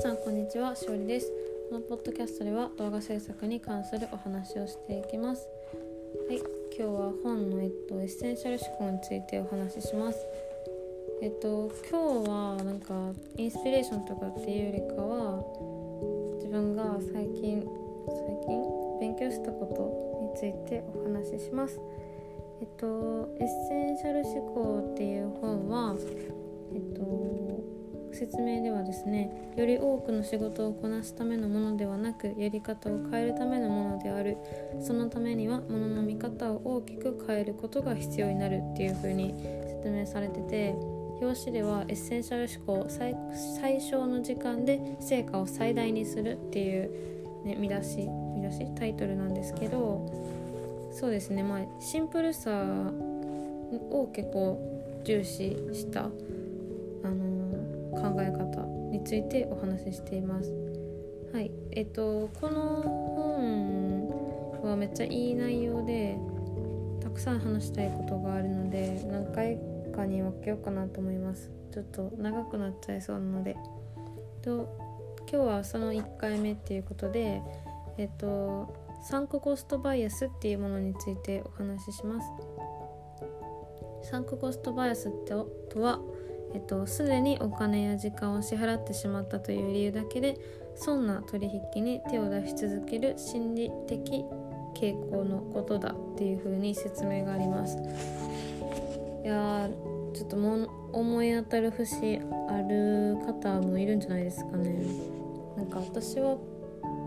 さんこんにちは。しおりです。このポッドキャストでは動画制作に関するお話をしていきます。はい。今日は本のえっとエッセンシャル思考についてお話しします。えっと今日はなんかインスピレーションとかっていうよりかは自分が最近最近？勉強したことについてお話しします。えっとエッセンシャル思考っていう本はえっと説明ではですねより多くの仕事をこなすためのものではなくやり方を変えるためのものである。そのためにはものの見方を大きく変えることが必要になる。っていう風に説明されてて表紙ではエッセンシャル思考最最小の時間で成果を最大にする。っていう、ね、見出し見出し？タイトルなんですけどそうですね。まあシンプルさを結構重視した。あの考え方についてお話ししています。はい、えっとこの本はめっちゃいい内容でたくさん話したいことがあるので何回かに分けようかなと思います。ちょっと長くなっちゃいそうなので。と今日はその1回目っていうことでえっとサンクコストバイアスっていうものについてお話しします。サンクコストバイアスとはえっと、すでにお金や時間を支払ってしまったという理由だけで損な取引に手を出し続ける心理的傾向のことだっていう風に説明があります。いやちょっとも思い当たる節ある方もいるんじゃないですかね。なんか私は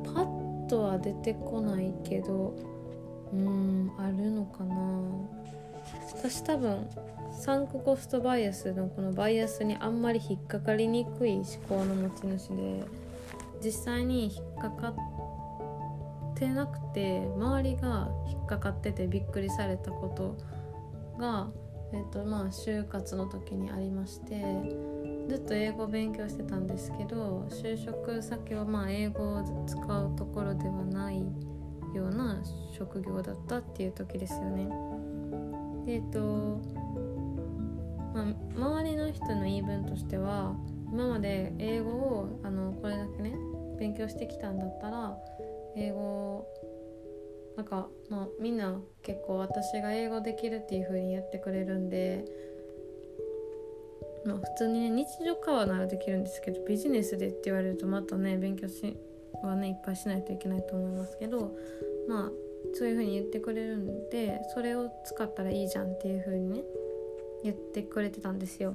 パッとは出てこないけどうんあるのかな。私多分サンクコストバイアスのこのバイアスにあんまり引っかかりにくい思考の持ち主で実際に引っかかってなくて周りが引っかかっててびっくりされたことが、えーとまあ、就活の時にありましてずっと英語を勉強してたんですけど就職先はまあ英語を使うところではないような職業だったっていう時ですよね。でえっ、とまあ、周りの人の言い分としては今まで英語をあのこれだけね勉強してきたんだったら英語なんか、まあ、みんな結構私が英語できるっていう風に言ってくれるんで、まあ、普通にね日常会話ならできるんですけどビジネスでって言われるとまたね勉強しはねいっぱいしないといけないと思いますけどまあそういう風に言ってくれるんでそれを使ったらいいじゃんっていう風にね言ってくれてたんですよ。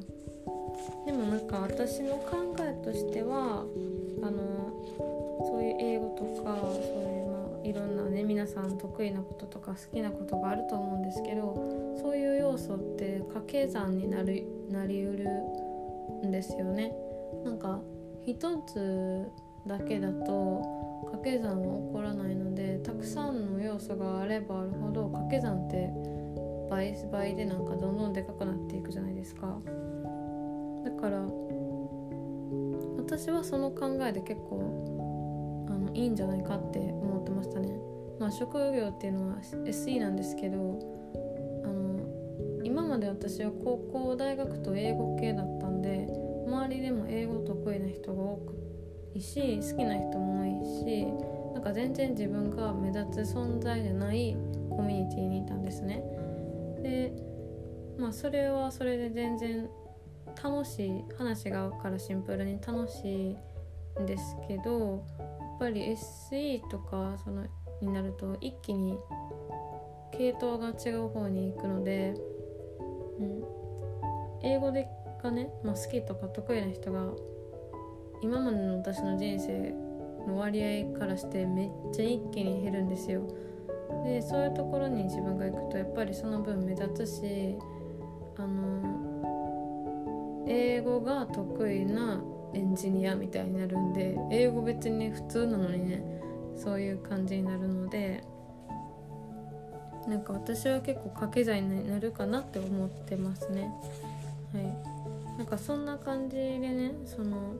でもなんか私の考えとしてはあのそういう英語とかそういうまあいろんなね皆さん得意なこととか好きなことがあると思うんですけどそういう要素って掛け算になるなりうるんですよね。なんか一つだけだと掛け算は起こらないのでたくさんの要素があればあるほど掛け算って倍倍でなんかどんどんでかくなっていくじゃないですか。だから私はその考えで結構あのいいんじゃないかって思ってましたね。まあ職業っていうのは SE なんですけどあの今まで私は高校大学と英語系だったんで周りでも英語得意な人が多くいし好きな人も多いしなんか全然自分が目立つ存在じゃないコミュニティにいたんですね。でまあそれはそれで全然楽しい話が合うからシンプルに楽しいんですけどやっぱり SE とかそのになると一気に系統が違う方に行くので、うん、英語でがね、まあ、好きとか得意な人が今までの私の人生の割合からしてめっちゃ一気に減るんですよ。でそういうところに自分が行くとやっぱりその分目立つしあの英語が得意なエンジニアみたいになるんで英語別に普通なのにねそういう感じになるのでなんか私は結構掛け算になるかなって思ってますねはいなんかそんな感じでねその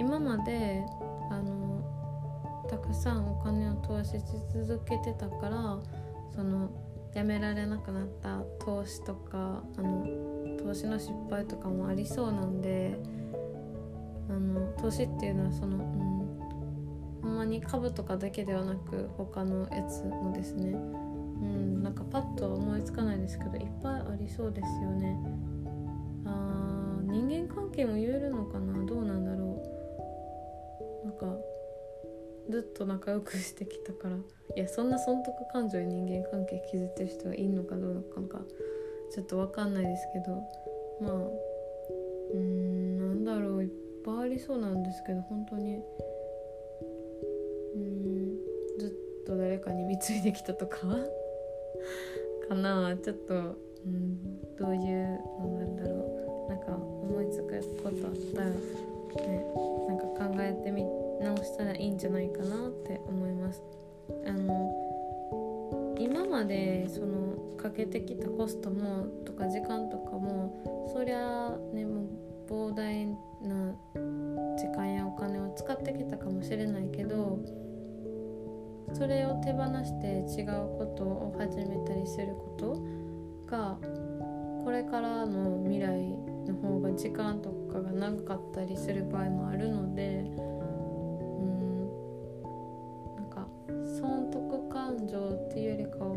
今まであのたくさんお金を投資し続けてたからそのやめられなくなった投資とかあの投資の失敗とかもありそうなんであの投資っていうのはその、うん、ほんまに株とかだけではなく他のやつもですね。うんなんかパッと思いつかないですけどいっぱいありそうですよね。あ人間関係も言えるのかな？どうなんだろう？かずっと仲良くしてきたからいやそんな損得感情で人間関係築いてる人がいんのかどうなのかちょっと分かんないですけどまあうーんなんだろういっぱいありそうなんですけど本当に。うんずっと誰かに貢いできたとか かなちょっと、うん、どういうのなんだろう。なんか思いつくことあったらねなんか考えてみ直でそのかけてきたコストもとか時間とかもそりゃねもう膨大な時間やお金を使ってきたかもしれないけどそれを手放して違うことを始めたりすることがこれからの未来の方が時間とかが長かったりする場合もあるのでうんなんか損得感情っていうよりかは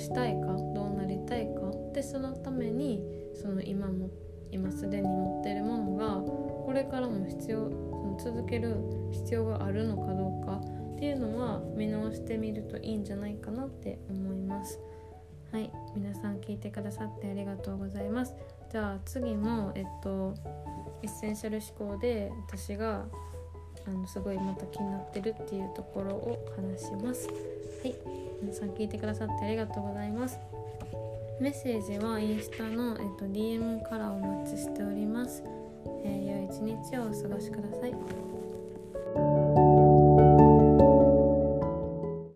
したいか？どうなりたいか？でそのためにその今も今すでに持ってるものがこれからも必要その続ける必要があるのかどうかっていうのは見直してみるといいんじゃないかなって思います。はい。皆さん聞いてくださってありがとうございます。じゃあ次もえっとエッセンシャル思考で私があのすごいまた気になってるっていうところを話します。はい。皆さん聞いてくださってありがとうございます。メッセージはインスタの、えっと、DM からお待ちしております、えー、良い一日をお過ごしください。